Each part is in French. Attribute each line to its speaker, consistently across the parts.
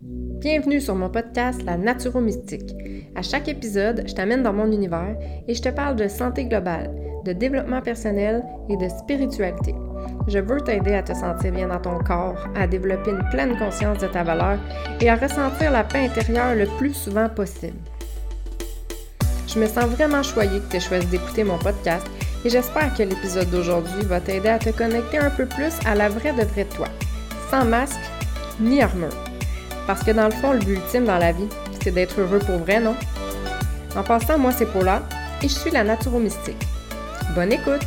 Speaker 1: Bienvenue sur mon podcast La Naturo-Mystique. À chaque épisode, je t'amène dans mon univers et je te parle de santé globale, de développement personnel et de spiritualité. Je veux t'aider à te sentir bien dans ton corps, à développer une pleine conscience de ta valeur et à ressentir la paix intérieure le plus souvent possible. Je me sens vraiment choyée que tu aies choisi d'écouter mon podcast et j'espère que l'épisode d'aujourd'hui va t'aider à te connecter un peu plus à la vraie de vraie toi, sans masque ni armure. Parce que dans le fond, le but ultime dans la vie, c'est d'être heureux pour vrai, non? En passant, moi, c'est Paula et je suis la Naturo-Mystique. Bonne écoute!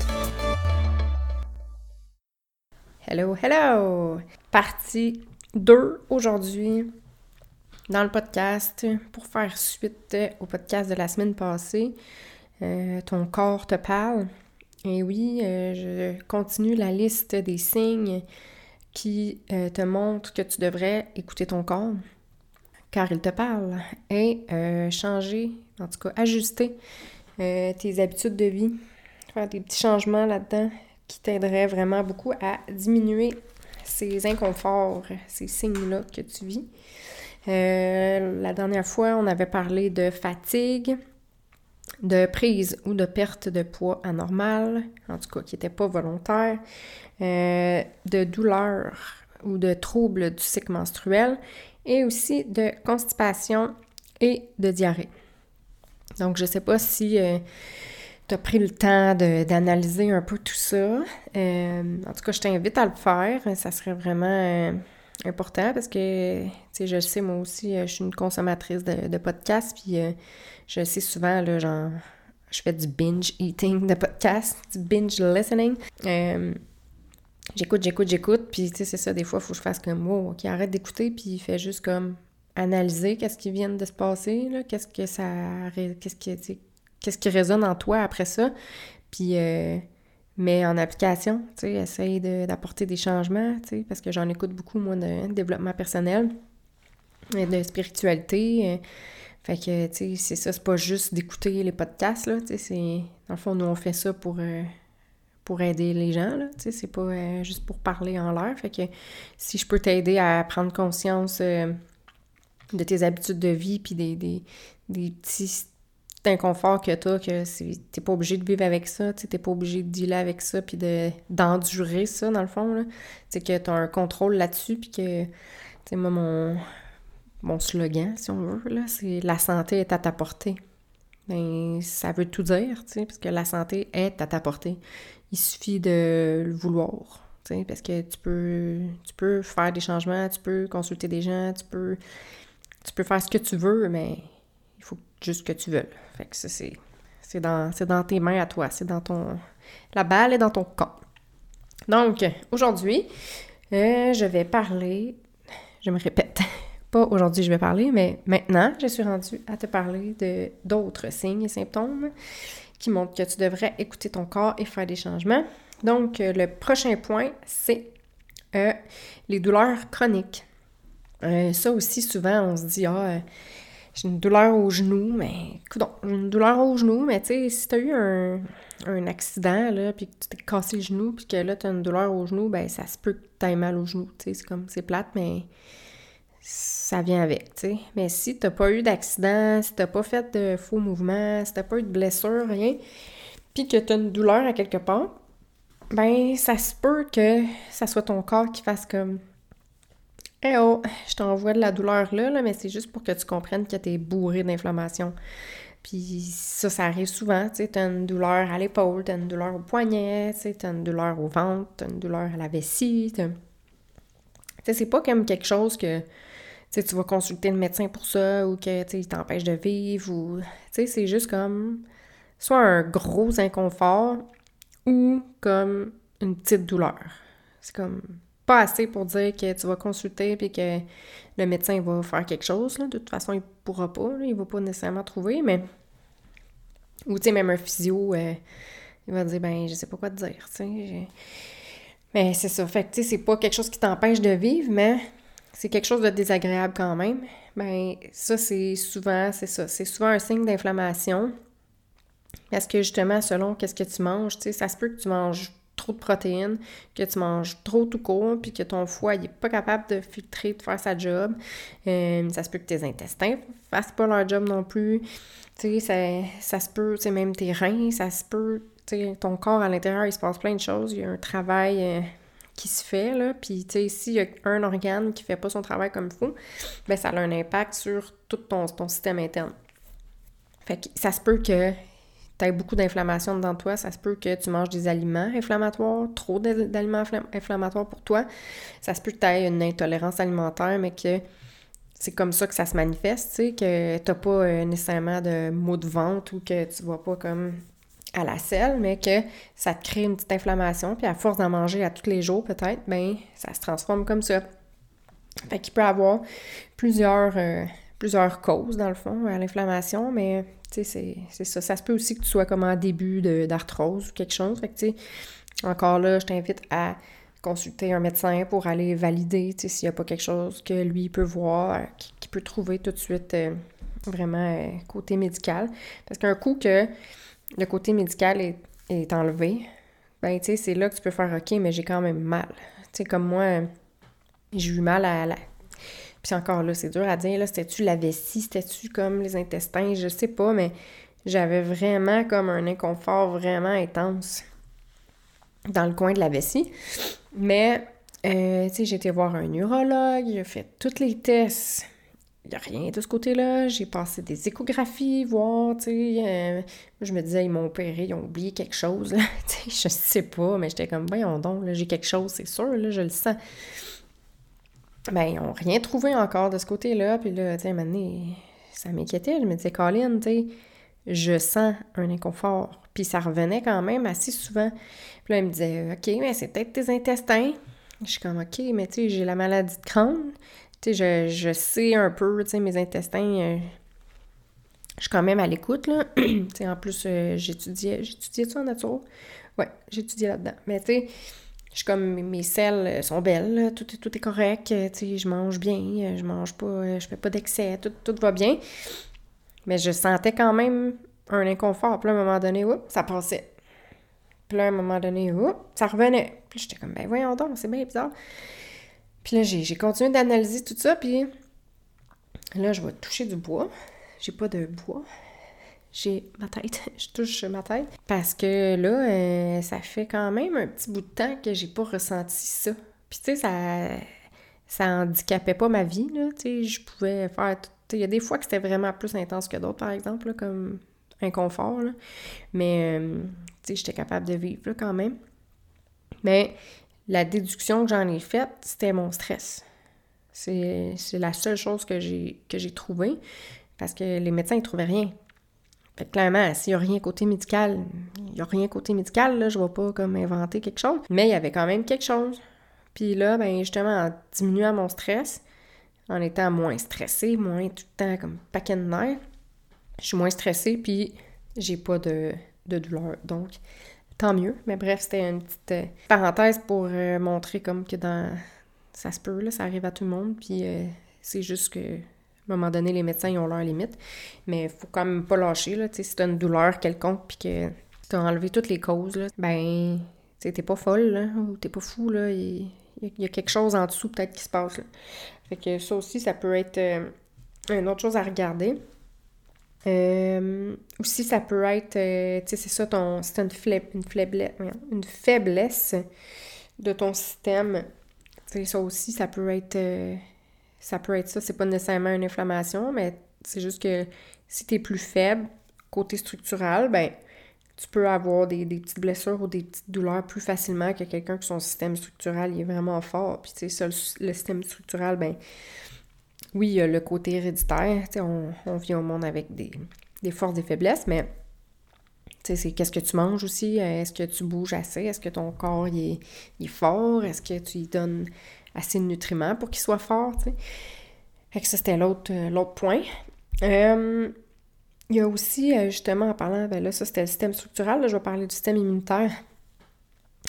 Speaker 1: Hello, hello! Partie 2 aujourd'hui dans le podcast pour faire suite au podcast de la semaine passée. Euh, ton corps te parle. Et oui, euh, je continue la liste des signes qui euh, te montrent que tu devrais écouter ton corps, car il te parle, et euh, changer, en tout cas ajuster tes habitudes de vie, faire des petits changements là-dedans qui t'aideraient vraiment beaucoup à diminuer ces inconforts, ces signes-là que tu vis. la dernière fois, on avait parlé de fatigue, de prise ou de perte de poids anormal, en tout cas qui n'était pas volontaire, euh, de douleur ou de troubles du cycle menstruel et aussi de constipation et de diarrhée. Donc, je ne sais pas si euh, tu as pris le temps d'analyser un peu tout ça. Euh, en tout cas, je t'invite à le faire. Ça serait vraiment important parce que, tu sais, je le sais, moi aussi, je suis une consommatrice de, podcasts, puis je sais souvent, là, genre, je fais du binge eating de podcast, du binge listening. Euh, j'écoute, j'écoute, j'écoute, puis tu sais, c'est ça, des fois, il faut que je fasse comme, wow, ok, arrête d'écouter, puis il fait juste comme analyser qu'est-ce qui vient de se passer, là, qu'est-ce que ça, qu'est-ce qui, qu'est-ce qui résonne en toi après ça, puis euh, mais en application, tu sais, essaye d'apporter des changements, tu sais, parce que j'en écoute beaucoup, moi, de développement personnel, et de spiritualité, euh, fait que, tu sais, c'est ça, c'est pas juste d'écouter les podcasts, là, tu sais, c'est... Dans le fond, nous, on fait ça pour, euh, pour aider les gens, là, tu sais, c'est pas euh, juste pour parler en l'air. Fait que si je peux t'aider à prendre conscience euh, de tes habitudes de vie puis des, des, petits inconforts que t'as, que t'es pas obligé de vivre avec ça, t'es pas obligé de dealer avec ça puis de, d'endurer ça, dans le fond, là. Tu sais, que t'as un contrôle là-dessus puis que... Tu sais, moi, mon, mon slogan, si on veut, là, c'est la santé est à ta portée. Ben, ça veut tout dire, tu parce que la santé est à ta portée. Il suffit de le vouloir, parce que tu peux, tu peux faire des changements, tu peux consulter des gens, tu peux, tu peux faire ce que tu veux, mais il faut juste que tu veux. Fait que ça, c'est, c'est dans, c'est dans tes mains à toi, c'est dans ton, la balle est dans ton camp. Donc, aujourd'hui, euh, je vais parler, je me répète, pas aujourd'hui je vais parler, mais maintenant, je suis rendue à te parler de d'autres signes et symptômes qui montrent que tu devrais écouter ton corps et faire des changements. Donc, euh, le prochain point, c'est euh, les douleurs chroniques. Ça aussi, souvent, on se dit, ah, j'ai une douleur au genou, mais écoute, j'ai une douleur au genou, mais tu sais, si tu as eu un, un, accident, là, puis que tu t'es cassé le genou, puis que là, tu as une douleur au genou, ben ça se peut que tu aies mal au genou, tu sais, c'est comme, c'est plate, mais ça vient avec, tu sais. Mais si t'as pas eu d'accident, si t'as pas fait de faux mouvements, si t'as pas eu de blessure, rien, puis que t'as une douleur à quelque part, ben ça se peut que ça soit ton corps qui fasse comme Eh oh, je t'envoie de la douleur là, là mais c'est juste pour que tu comprennes que t'es bourré d'inflammation. Puis ça, ça arrive souvent, tu sais, t'as une douleur à l'épaule, t'as une douleur au poignet, tu t'as une douleur au ventre, t'as une douleur à la vessie, Tu sais, c'est pas comme quelque chose que tu vas consulter le médecin pour ça ou que il t'empêche de vivre ou c'est juste comme soit un gros inconfort ou comme une petite douleur. C'est comme pas assez pour dire que tu vas consulter puis que le médecin va faire quelque chose. Là. De toute façon, il pourra pas, il va pas nécessairement trouver, mais. Ou tu sais, même un physio, euh, il va dire ben je sais pas quoi te dire. Mais c'est ça. Fait que tu sais, c'est pas quelque chose qui t'empêche de vivre, mais c'est quelque chose de désagréable quand même, ben ça, c'est souvent, c'est ça, c'est souvent un signe d'inflammation. Parce que justement, selon qu'est-ce que tu manges, tu ça se peut que tu manges trop de protéines, que tu manges trop tout court, puis que ton foie n'est pas capable de filtrer, de faire sa job. Euh, ça se peut que tes intestins fassent pas leur job non plus. Tu sais, ça, ça se peut, tu sais, même tes reins, ça se peut, tu sais, ton corps à l'intérieur, il se passe plein de choses. Il y a un travail euh, qui se fait, là. Puis, tu sais, s'il y a un organe qui fait pas son travail comme il faut, ben ça a un impact sur tout ton, ton système interne. Fait que ça se peut que tu as beaucoup d'inflammation dans toi, ça se peut que tu manges des aliments inflammatoires, trop d'aliments inflammatoires pour toi. Ça se peut que tu aies une intolérance alimentaire, mais que c'est comme ça que ça se manifeste, tu sais, que tu n'as pas euh, nécessairement de maux de ventre ou que tu vas pas comme à la selle, mais que ça te crée une petite inflammation, puis à force d'en manger à tous les jours, peut-être, ben ça se transforme comme ça. Fait qu'il peut avoir plusieurs, euh, plusieurs causes, dans le fond, à l'inflammation, mais tu sais, c'est ça. Ça se peut aussi que tu sois comme en début d'arthrose ou quelque chose. Fait que, tu encore là, je t'invite à consulter un médecin pour aller valider, s'il n'y a pas quelque chose que lui peut voir, qu'il peut trouver tout de suite euh, vraiment euh, côté médical. Parce qu'un coup que le côté médical est, est enlevé, ben, tu sais, c'est là que tu peux faire OK, mais j'ai quand même mal. Tu sais, comme moi, j'ai eu mal à la puis encore là, c'est dur à dire, là, c'était-tu la vessie, c'était-tu comme les intestins, je sais pas, mais j'avais vraiment comme un inconfort vraiment intense dans le coin de la vessie. Mais, euh, tu sais, j'ai été voir un neurologue, il a fait tous les tests. Il n'y a rien de ce côté-là. J'ai passé des échographies, voir, tu sais. Euh, je me disais, ils m'ont opéré, ils ont oublié quelque chose, là. tu sais, je sais pas, mais j'étais comme, voyons donc, là, j'ai quelque chose, c'est sûr, là, je le sens ben, ils n'ont rien trouvé encore de ce côté-là. Puis là, tu sais, ça m'inquiétait. Je me disais, Colin, tu sais, je sens un inconfort. Puis ça revenait quand même assez souvent. Puis là, il me disait, OK, mais c'est peut-être tes intestins. Je suis comme, OK, mais tu sais, j'ai la maladie de Crohn. Tu sais, je, sais un peu, tu sais, mes intestins. Euh, je suis quand même à l'écoute, là. tu sais, en plus, euh, j'étudiais. J'étudiais ça en nature? Ouais, j'étudiais là-dedans. Mais tu sais, je suis comme mes selles sont belles, tout, tout est correct, je mange bien, je mange pas, je fais pas d'excès, tout, tout va bien. Mais je sentais quand même un inconfort. Puis à un moment donné, ça passait. Puis là, à un moment donné, ça revenait. Puis j'étais comme, ben voyons donc, c'est bien bizarre. Puis là, j'ai continué d'analyser tout ça, puis là, je vais toucher du bois. J'ai pas de bois j'ai ma tête, je touche ma tête. Parce que là, euh, ça fait quand même un petit bout de temps que j'ai pas ressenti ça. Puis tu sais, ça, ça handicapait pas ma vie, là. Tu sais, je pouvais faire... Il y a des fois que c'était vraiment plus intense que d'autres, par exemple, comme inconfort, là. Mais, euh, tu sais, j'étais capable de vivre, là, quand même. Mais la déduction que j'en ai faite, c'était mon stress. C'est la seule chose que j'ai trouvée. Parce que les médecins, ils trouvaient rien. Fait que clairement, s'il n'y a rien côté médical, il n'y a rien côté médical, là, je ne vais pas comme inventer quelque chose. Mais il y avait quand même quelque chose. Puis là, ben justement, en diminuant mon stress, en étant moins stressée, moins tout le temps comme paquet de nerfs, je suis moins stressée, puis j'ai pas de, douleur. Donc, tant mieux. Mais bref, c'était une petite euh, parenthèse pour euh, montrer comme que dans... Ça se peut, là, ça arrive à tout le monde, puis euh, c'est juste que à un moment donné, les médecins, ils ont leurs limites. Mais il faut quand même pas lâcher, là. si t'as une douleur quelconque puis que t'as enlevé toutes les causes, là, ben, t'es pas folle, là, ou t'es pas fou, là. Il, y a quelque chose en dessous, peut-être, qui se passe, là. Fait que ça aussi, ça peut être euh, une autre chose à regarder. Euh, aussi, ça peut être, euh, tu sais, c'est ça, ton, c'est une, une, faiblesse, une faiblesse de ton système. Ça aussi, ça peut être ça peut être ça, c'est pas nécessairement une inflammation, mais c'est juste que si tu es plus faible, côté structural, ben tu peux avoir des, petites blessures ou des petites douleurs plus facilement que quelqu'un qui son système structural est vraiment fort. Puis tu sais, ça, le, système structural, ben oui, il y a le côté héréditaire, tu sais, on, vient au monde avec des, forces, des faiblesses, mais tu sais, c'est qu'est-ce que tu manges aussi, est-ce que tu bouges assez, est-ce que ton corps est, est fort, est-ce que tu lui donnes assez de nutriments pour qu'il soit fort, tu sais. Fait que ça, c'était l'autre, euh, l'autre point. Euh, il y a aussi, euh, justement, en parlant, ben là, ça, c'était le système structural, là, je vais parler du système immunitaire.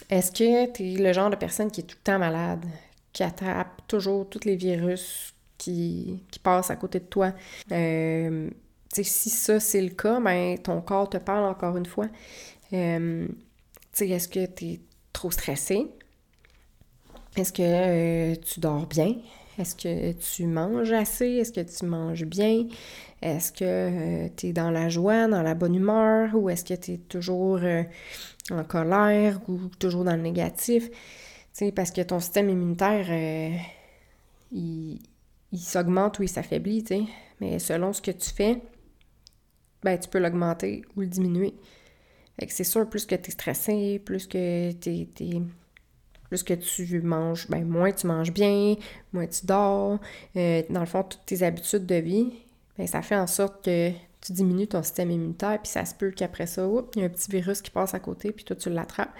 Speaker 1: Est-ce que tu es le genre de personne qui est tout le temps malade, qui attrape toujours tous les virus qui, qui passent à côté de toi? Si ça, c'est le cas, ben, ton corps te parle encore une fois. Est-ce que tu es trop stressé? Est-ce que euh, tu dors bien? Est-ce que tu manges assez? Est-ce que tu manges bien? Est-ce que euh, tu es dans la joie, dans la bonne humeur? Ou est-ce que tu es toujours euh, en colère ou toujours dans le négatif? parce que ton système immunitaire, il, il s'augmente ou il s'affaiblit. Mais selon ce que tu fais, ben, tu peux l'augmenter ou le diminuer. C'est sûr, plus que tu es stressé, plus que tu plus que tu manges, ben moins tu manges bien, moins tu dors. Euh, dans le fond, toutes tes habitudes de vie, ben, ça fait en sorte que tu diminues ton système immunitaire, puis ça se peut qu'après ça, il y a un petit virus qui passe à côté, puis toi, tu l'attrapes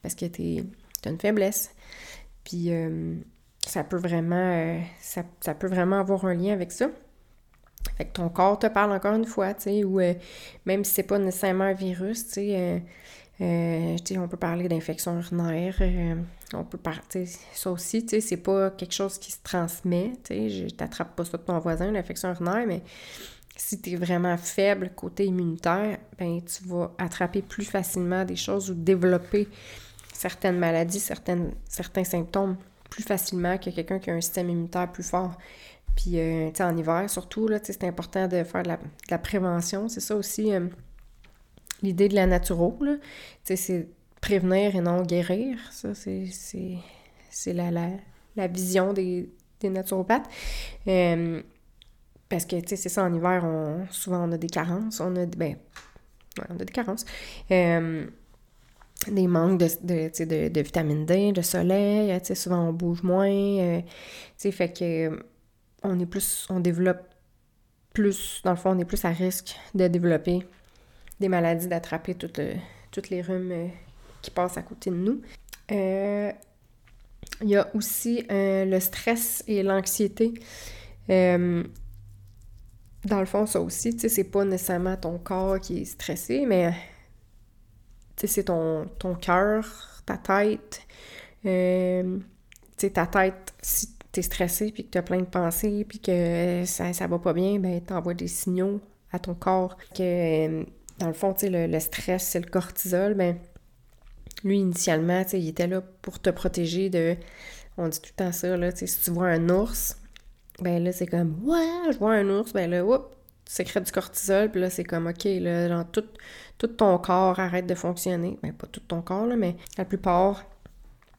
Speaker 1: parce que tu as une faiblesse. Puis euh, ça peut vraiment euh, ça, peut vraiment avoir un lien avec ça. Fait que ton corps te parle encore une fois, tu sais, ou même si c'est pas nécessairement un virus, tu sais, on peut parler d'infection urinaire, on peut parler, ça aussi, tu sais, c'est pas quelque chose qui se transmet, tu sais, je t'attrape pas ça de ton voisin, l'infection urinaire, mais si tu es vraiment faible côté immunitaire, ben tu vas attraper plus facilement des choses ou développer certaines maladies, certains symptômes plus facilement que quelqu'un qui a un système immunitaire plus fort. Puis, euh, tu sais, en hiver, surtout, là, c'est important de faire de la, prévention. C'est ça aussi l'idée de la naturo, là, c'est prévenir et non guérir. Ça, c'est la, la, la, vision des, des naturopathes. Euh, parce que, tu sais, c'est ça, en hiver, on, souvent, on a des carences. On a, ben, on a des carences. Euh, des manques de, de, de, vitamine D, de soleil, tu sais, souvent on bouge moins, euh, tu sais, fait que on est plus, on développe plus, dans le fond, on est plus à risque de développer des maladies, d'attraper toutes, toutes les rhumes euh, qui passent à côté de nous. Euh, il y a aussi euh, le stress et l'anxiété. dans le fond, ça aussi, tu sais, c'est pas nécessairement ton corps qui est stressé, mais tu sais, c'est ton, ton cœur, ta tête. tu sais, ta tête, si t'es stressé puis que t'as plein de pensées puis que ça, ça va pas bien, ben t'envoies des signaux à ton corps que dans le fond, le, le stress, c'est le cortisol, mais lui, initialement, il était là pour te protéger de. On dit tout le temps ça, là, si tu vois un ours, ben là, c'est comme Ouais, je vois un ours, ben là, oups, tu sécrètes du cortisol, puis là, c'est comme OK, là, genre, tout, tout ton corps arrête de fonctionner. Ben, pas tout ton corps, là, mais la plupart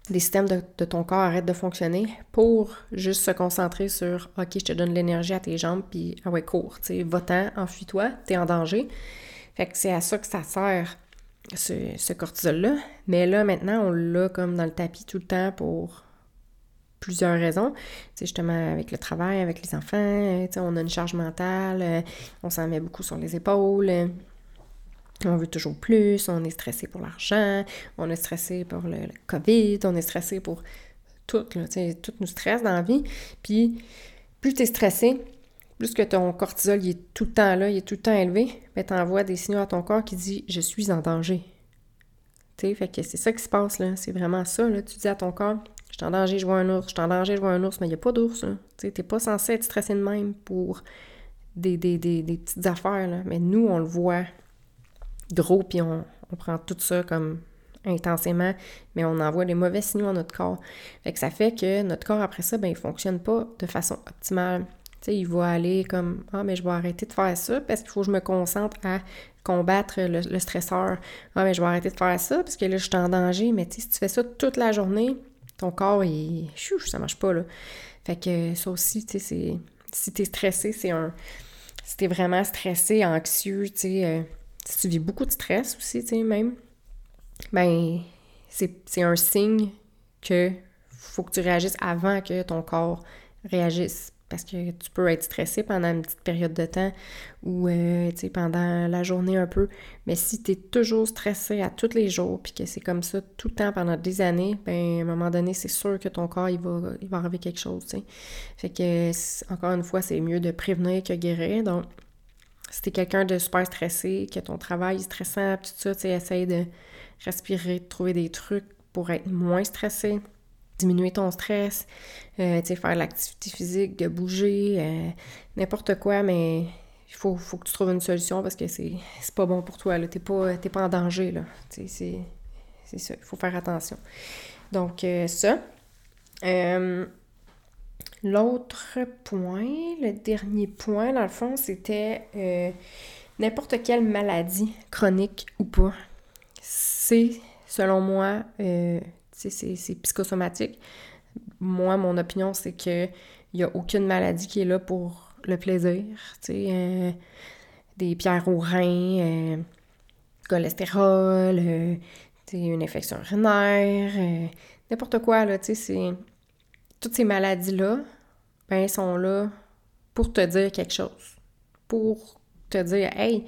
Speaker 1: des systèmes de, ton corps arrêtent de fonctionner pour juste se concentrer sur OK, je te donne l'énergie à tes jambes, puis ah ouais, cours, tu sais, va-t'en, enfuis-toi, t'es en danger. Fait que c'est à ça que ça sert, ce, cortisol-là. Mais là, maintenant, on l'a comme dans le tapis tout le temps pour plusieurs raisons. C'est justement avec le travail, avec les enfants, on a une charge mentale, euh, on s'en met beaucoup sur les épaules. Euh, on veut toujours plus, on est stressé pour l'argent, on est stressé pour le, COVID, on est stressé pour tout, là, tout nous stresse dans la vie. Puis, plus tu es stressé, plus que ton cortisol il est tout le temps là, il est tout le temps élevé, ben t'envoies des signaux à ton corps qui dit je suis en danger. Tu fait que c'est ça qui se passe là, c'est vraiment ça tu dis à ton corps je suis en danger, je vois un ours, je suis en danger, je vois un ours, mais il n'y a pas d'ours. Tu t'es pas censé être stressé de même pour des, petites affaires mais nous on le voit gros puis on, prend tout ça comme intensément, mais on envoie des mauvais signaux à notre corps. Fait que ça fait que notre corps, après ça, ben, il fonctionne pas de façon optimale. Il va aller comme Ah, mais je vais arrêter de faire ça parce qu'il faut que je me concentre à combattre le, stresseur. Ah, mais je vais arrêter de faire ça parce que là, je suis en danger. Mais tu sais, si tu fais ça toute la journée, ton corps, il. Chou, ça marche pas, là. Fait que ça aussi, tu sais, c'est. Si t'es stressé, c'est un. Si t'es vraiment stressé, anxieux, tu sais, euh, si tu vis beaucoup de stress aussi, tu sais, même, ben, c'est un signe que faut que tu réagisses avant que ton corps réagisse parce que tu peux être stressé pendant une petite période de temps ou euh, pendant la journée un peu. Mais si tu es toujours stressé à tous les jours puis que c'est comme ça tout le temps pendant des années, ben à un moment donné, c'est sûr que ton corps il va, il va arriver quelque chose. Fait que encore une fois, c'est mieux de prévenir que guérir. Donc, si t'es quelqu'un de super stressé, que ton travail est stressant, tout ça, tu essaye de respirer, de trouver des trucs pour être moins stressé diminuer ton stress, euh, faire l'activité physique, de bouger, euh, n'importe quoi, mais il faut, faut, que tu trouves une solution parce que c'est pas bon pour toi. Tu n'es pas, pas en danger. C'est ça, il faut faire attention. Donc, euh, ça. L'autre point, le dernier point, dans le fond, c'était n'importe quelle maladie, chronique ou pas. C'est, selon moi, c'est psychosomatique. Moi, mon opinion, c'est que il n'y a aucune maladie qui est là pour le plaisir. Sais, des pierres aux reins, cholestérol, une infection urinaire, n'importe quoi, là, Toutes ces maladies-là, ben, sont là pour te dire quelque chose. Pour te dire, hey,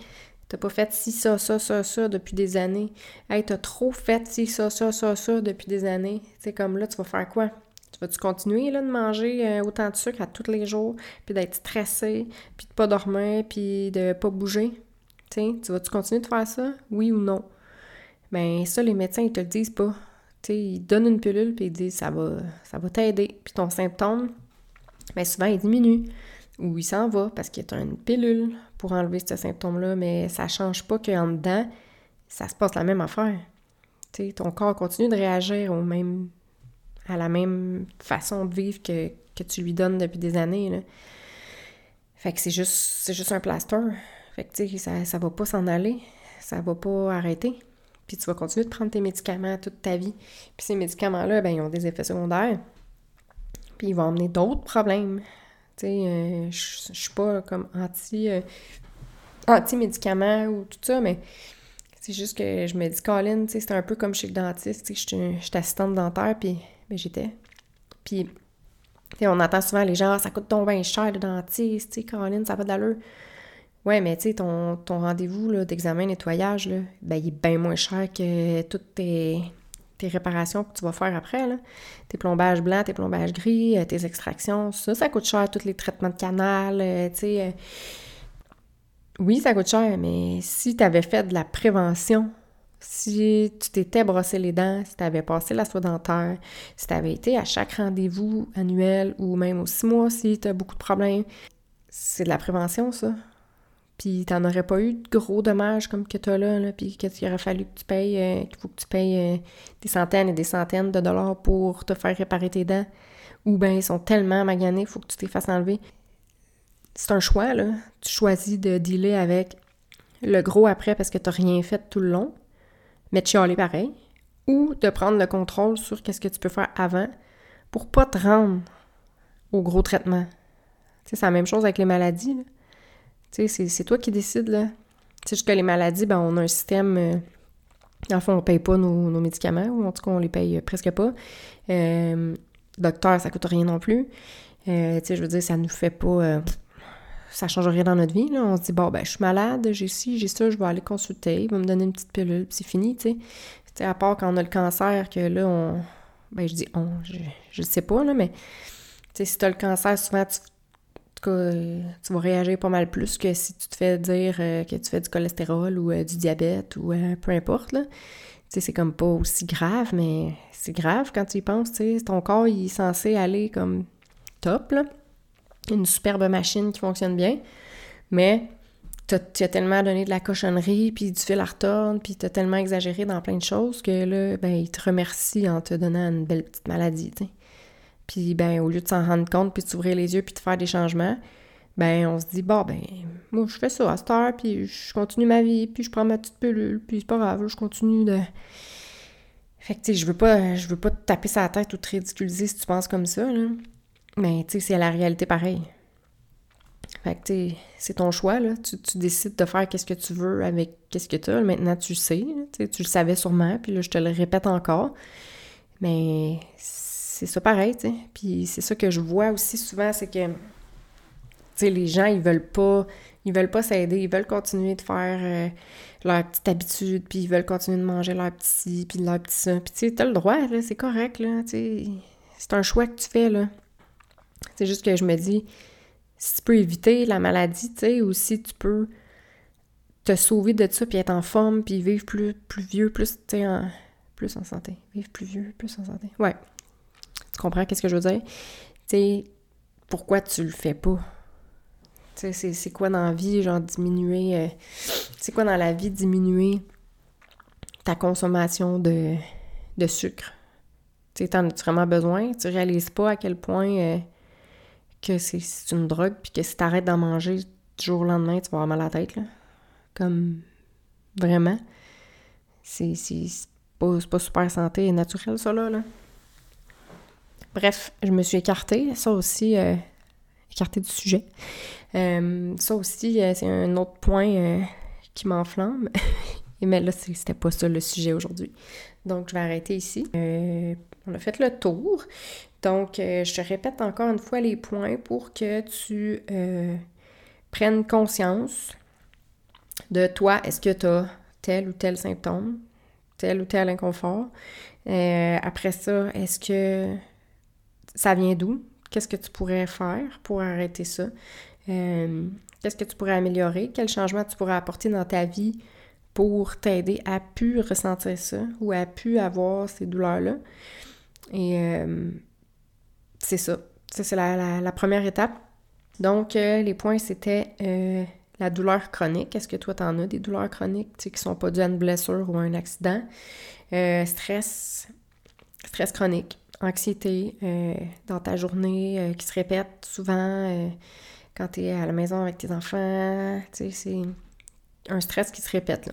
Speaker 1: t'as pas fait ci, ça, ça, ça, ça depuis des années. Hey, t'as trop fait ci, ça, ça, ça, ça depuis des années. Tu comme là, tu vas faire quoi? Tu vas-tu continuer là, de manger euh, autant de sucre à tous les jours, puis d'être stressé, puis de pas dormir, puis de pas bouger? tu vas-tu continuer de faire ça? Oui ou non? Ben ça, les médecins, ils te le disent pas ils donnent une pilule puis ils disent ça va, ça va t'aider. Puis ton symptôme, bien souvent, il diminue ou il s'en va parce qu'il y a une pilule pour enlever ce symptôme-là, mais ça change pas qu'en dedans, ça se passe la même affaire. ton corps continue de réagir au même, à la même façon de vivre que, tu lui donnes depuis des années. Fait que c'est juste, un plaster. Fait que, ça, ça va pas s'en aller. Ça va pas arrêter. Puis tu vas continuer de prendre tes médicaments toute ta vie. Puis ces médicaments-là, ben, ils ont des effets secondaires. Puis ils vont amener d'autres problèmes. Tu sais, euh, je suis pas comme anti, euh, anti-médicaments ou tout ça, mais c'est juste que je me dis, Colin, c'est un peu comme chez le dentiste. Je suis assistante dentaire, puis ben, j'étais. Puis, on entend souvent les gens, ah, ça coûte ton bien cher le dentiste, tu Colin, ça va d'allure. Ouais, mais tu sais, ton, ton rendez-vous d'examen nettoyage, là, ben, il est bien moins cher que toutes tes, réparations que tu vas faire après. Là. Tes plombages blancs, tes plombages gris, euh, tes extractions, ça, ça coûte cher, tous les traitements de canal, euh, tu sais. Euh. Oui, ça coûte cher, mais si tu avais fait de la prévention, si tu t'étais brossé les dents, si tu avais passé la soie dentaire, si tu avais été à chaque rendez-vous annuel ou même aux six mois si tu as beaucoup de problèmes, c'est de la prévention, ça puis t'en aurais pas eu de gros dommages comme que t'as là, là puis qu'il aurait fallu que tu payes, euh, qu'il faut que tu payes euh, des centaines et des centaines de dollars pour te faire réparer tes dents, ou bien ils sont tellement maganés, il faut que tu t'es fasses enlever. C'est un choix, là. Tu choisis de dealer avec le gros après parce que t'as rien fait tout le long, mais de chialer pareil, ou de prendre le contrôle sur qu'est-ce que tu peux faire avant pour pas te rendre au gros traitement. c'est la même chose avec les maladies, là c'est toi qui décides, là. C'est que les maladies, ben, on a un système... Euh, en fond, on paye pas nos, médicaments, ou en tout cas, on les paye presque pas. Euh, docteur, ça coûte rien non plus. Euh, tu sais, je veux dire, ça nous fait pas... Euh, ça change rien dans notre vie, là. On se dit, bon, ben, je suis malade, j'ai ci, j'ai ça, je vais aller consulter, il va me donner une petite pilule, puis c'est fini, tu sais. à part quand on a le cancer, que là, on... Ben, je dis on, je, je sais pas, là, mais... Tu sais, si t'as le cancer, souvent, tu tu vas réagir pas mal plus que si tu te fais dire euh, que tu fais du cholestérol ou euh, du diabète ou euh, peu importe, là. Tu sais, c'est comme pas aussi grave, mais c'est grave quand tu y penses, tu sais. Ton corps, il est censé aller comme top, là. Une superbe machine qui fonctionne bien, mais tu as tellement donné de la cochonnerie, puis du fil à retordre, puis t'as tellement exagéré dans plein de choses que là, ben, il te remercie en te donnant une belle petite maladie. Puis, ben, au lieu de s'en rendre compte, puis de s'ouvrir les yeux, puis de faire des changements, ben, on se dit, bon, ben, moi, je fais ça à cette heure, puis je continue ma vie, puis je prends ma petite pilule, puis c'est pas grave, je continue de. Fait que, tu sais, je veux pas, je veux pas te taper sa tête ou te ridiculiser si tu penses comme ça, là. Mais, tu sais, c'est la réalité pareil. Fait que, tu c'est ton choix, là. Tu, décides de faire qu'est-ce que tu veux avec qu'est-ce que tu as. Maintenant, tu sais, tu le savais sûrement, puis là, je te le répète encore. Mais c'est ça pareil, tu sais. Puis c'est ça que je vois aussi souvent, c'est que, tu sais, les gens, ils veulent pas, ils veulent pas s'aider, ils veulent continuer de faire euh, leur petite habitude, puis ils veulent continuer de manger leur petit puis leur petit ça. Puis tu sais, t'as le droit, là, c'est correct, là, tu sais. C'est un choix que tu fais, là. C'est juste que je me dis, si tu peux éviter la maladie, tu sais, ou si tu peux te sauver de ça, puis être en forme, puis vivre plus, plus vieux, plus, tu sais, plus en santé. Vivre plus vieux, plus en santé. Ouais. Tu comprends qu'est-ce que je veux dire? Tu sais, pourquoi tu le fais pas? Tu sais, c'est quoi dans la vie, genre diminuer... Euh, c'est quoi dans la vie diminuer ta consommation de, de sucre? Tu en as vraiment besoin? Tu réalises pas à quel point euh, que c'est une drogue, puis que si tu arrêtes d'en manger du jour au lendemain, tu vas avoir mal à la tête, là. Comme vraiment. C'est pas, pas super santé et naturel, ça, là. là. Bref, je me suis écartée. Ça aussi, euh, écartée du sujet. Euh, ça aussi, euh, c'est un autre point qui m'enflamme. Mais là, c'était pas ça le sujet aujourd'hui. Donc, je vais arrêter ici. on a fait le tour. Donc, je te répète encore une fois les points pour que tu prennes conscience de toi. Est-ce que tu as tel ou tel symptôme, tel ou tel inconfort? après ça, est-ce que ça vient d'où? Qu'est-ce que tu pourrais faire pour arrêter ça? Euh, qu'est-ce que tu pourrais améliorer? Quel changement tu pourrais apporter dans ta vie pour t'aider à plus ressentir ça ou à plus avoir ces douleurs-là? Et euh, c'est ça. Ça, c'est la, première étape. Donc, euh, les points, c'était la douleur chronique. Est-ce que toi, tu en as des douleurs chroniques qui ne sont pas dues à une blessure ou à un accident? stress, stress chronique anxiété euh, dans ta journée euh, qui se répète souvent euh, quand tu es à la maison avec tes enfants. Tu sais, c'est un stress qui se répète.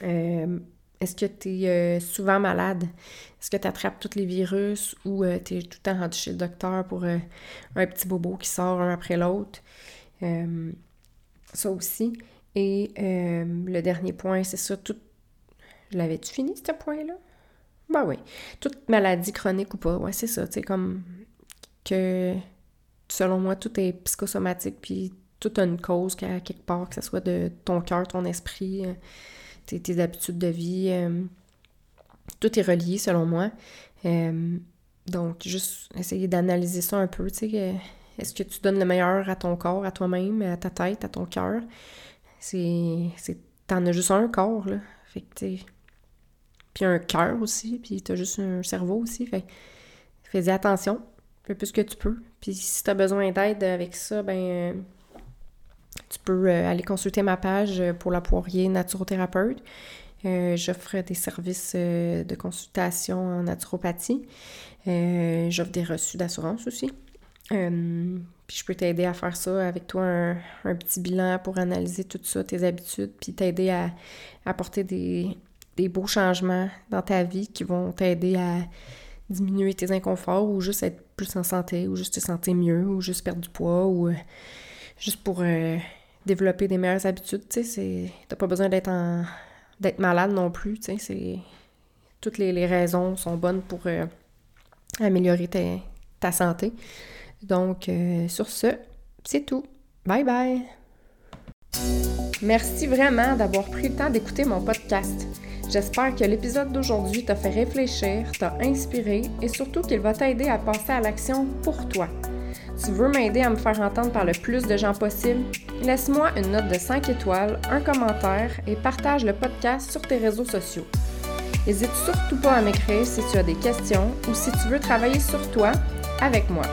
Speaker 1: Est-ce que tu es souvent malade? Est-ce que tu attrapes tous les virus ou tu es tout le temps rendu chez le docteur pour un petit bobo qui sort un après l'autre? ça aussi. Et le dernier point, c'est ça, tout. L'avais-tu fini, ce point-là? Ben oui. Toute maladie chronique ou pas, ouais, c'est ça. C'est comme que, selon moi, tout est psychosomatique, puis tout a une cause quelque part, que ce soit de ton cœur, ton esprit, euh, tes, habitudes de vie. Euh, tout est relié, selon moi. Euh, donc, juste essayer d'analyser ça un peu, tu sais. Est-ce que tu donnes le meilleur à ton corps, à toi-même, à ta tête, à ton cœur? C'est. T'en as juste un corps, là. Fait que, tu puis un cœur aussi, puis t'as juste un cerveau aussi. Fait fais attention, fais plus que tu peux. Puis si t'as besoin d'aide avec ça, ben euh, tu peux euh, aller consulter ma page pour la poirier naturothérapeute. Euh, J'offre des services de consultation en naturopathie. J'offre des reçus d'assurance aussi. puis je peux t'aider à faire ça avec toi, un, petit bilan pour analyser tout ça, tes habitudes, puis t'aider à apporter des, des beaux changements dans ta vie qui vont t'aider à diminuer tes inconforts ou juste être plus en santé ou juste te sentir mieux ou juste perdre du poids ou euh, juste pour euh, développer des meilleures habitudes, tu sais, t'as pas besoin d'être malade non plus, c'est toutes les, raisons sont bonnes pour euh, améliorer ta, santé. Donc sur ce, c'est tout. Bye bye. Merci vraiment d'avoir pris le temps d'écouter mon podcast. J'espère que l'épisode d'aujourd'hui t'a fait réfléchir, t'a inspiré et surtout qu'il va t'aider à passer à l'action pour toi. Tu veux m'aider à me faire entendre par le plus de gens possible? Laisse-moi une note de 5 étoiles, un commentaire et partage le podcast sur tes réseaux sociaux. N'hésite surtout pas à m'écrire si tu as des questions ou si tu veux travailler sur toi avec moi.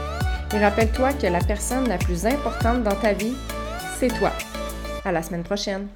Speaker 1: Et rappelle-toi que la personne la plus importante dans ta vie, c'est toi. À la semaine prochaine!